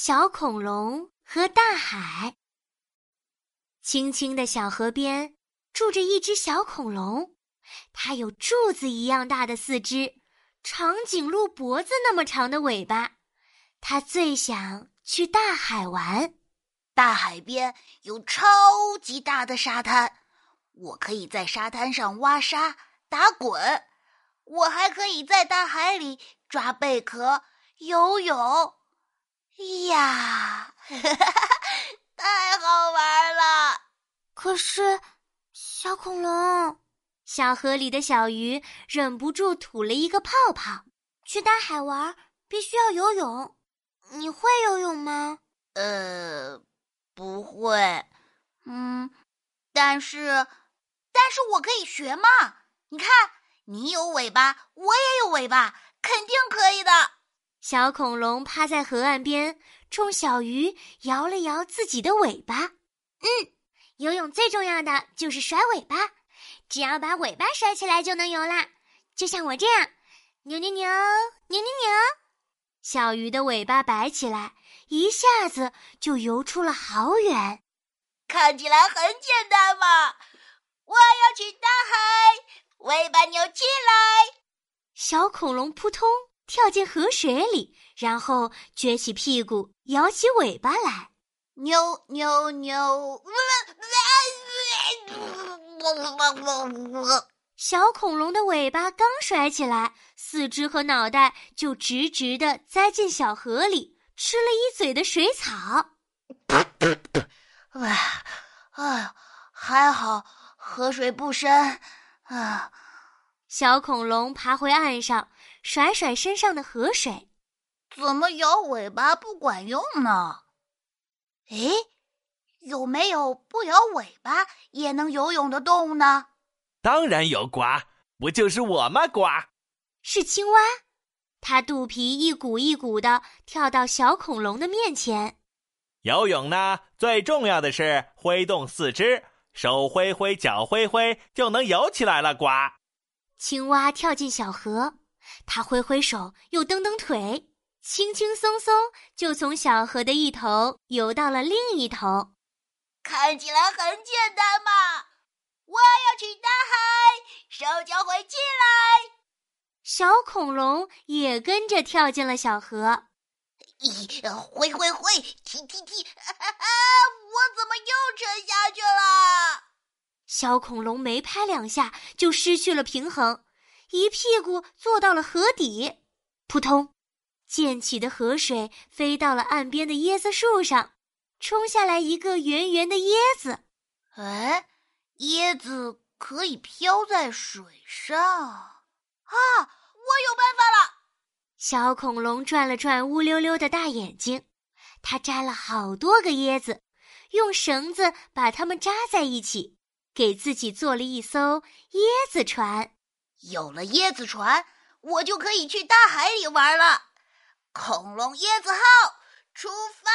小恐龙和大海。青青的小河边住着一只小恐龙，它有柱子一样大的四肢，长颈鹿脖子那么长的尾巴。它最想去大海玩。大海边有超级大的沙滩，我可以在沙滩上挖沙、打滚，我还可以在大海里抓贝壳、游泳。呀，太好玩了！可是，小恐龙，小河里的小鱼忍不住吐了一个泡泡。去大海玩必须要游泳，你会游泳吗？呃，不会。嗯，但是，但是我可以学嘛。你看，你有尾巴，我也有尾巴，肯定可以的。小恐龙趴在河岸边，冲小鱼摇了摇自己的尾巴。嗯，游泳最重要的就是甩尾巴，只要把尾巴甩起来就能游啦。就像我这样，扭扭扭，扭扭扭，小鱼的尾巴摆起来，一下子就游出了好远。看起来很简单嘛！我要去大海，尾巴扭起来。小恐龙扑通。跳进河水里，然后撅起屁股，摇起尾巴来，扭扭扭！小恐龙的尾巴刚甩起来，四肢和脑袋就直直的栽进小河里，吃了一嘴的水草。哎，哎，还好河水不深啊。小恐龙爬回岸上，甩甩身上的河水。怎么摇尾巴不管用呢？诶，有没有不摇尾巴也能游泳的动物呢？当然有，呱，不就是我吗？呱，是青蛙。它肚皮一鼓一鼓的跳到小恐龙的面前。游泳呢，最重要的是挥动四肢，手挥挥，脚挥挥，就能游起来了。呱。青蛙跳进小河，它挥挥手，又蹬蹬腿，轻轻松松就从小河的一头游到了另一头。看起来很简单嘛！我要去大海，手脚会起来。小恐龙也跟着跳进了小河，咦，挥挥挥，踢踢踢！我怎么又沉下去了？小恐龙没拍两下就失去了平衡，一屁股坐到了河底。扑通，溅起的河水飞到了岸边的椰子树上，冲下来一个圆圆的椰子。哎，椰子可以飘在水上啊！我有办法了。小恐龙转了转乌溜溜的大眼睛，它摘了好多个椰子，用绳子把它们扎在一起。给自己做了一艘椰子船，有了椰子船，我就可以去大海里玩了。恐龙椰子号出发！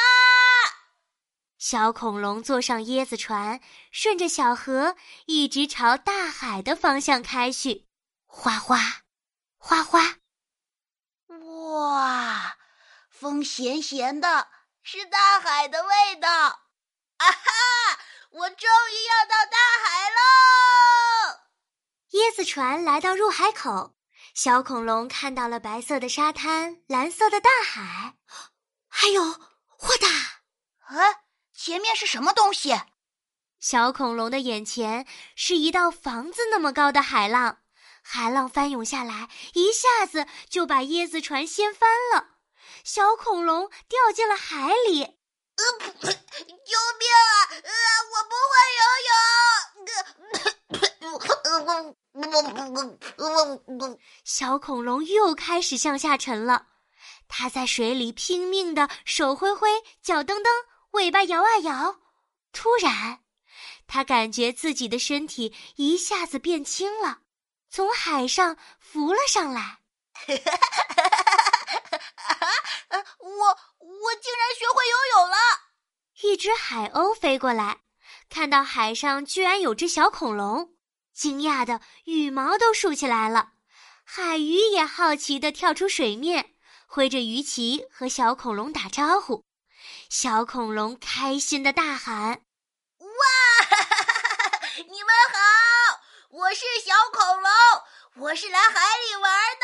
小恐龙坐上椰子船，顺着小河一直朝大海的方向开去。哗哗，哗哗！哇，风咸咸的，是大海的味道。啊哈！我终于要到大海喽！船来到入海口，小恐龙看到了白色的沙滩、蓝色的大海，还有哗哒！啊，前面是什么东西？小恐龙的眼前是一道房子那么高的海浪，海浪翻涌下来，一下子就把椰子船掀翻了，小恐龙掉进了海里。呃，救命啊！呃，我不会游泳。小恐龙又开始向下沉了，它在水里拼命的手挥挥，脚蹬蹬，尾巴摇啊摇。突然，它感觉自己的身体一下子变轻了，从海上浮了上来。我我竟然学会游泳了！一只海鸥飞过来，看到海上居然有只小恐龙，惊讶的羽毛都竖起来了，海鱼也好奇的跳出水面，挥着鱼鳍和小恐龙打招呼，小恐龙开心的大喊。哇，哈哈哈，你们好，我是小恐龙，我是来海里玩的。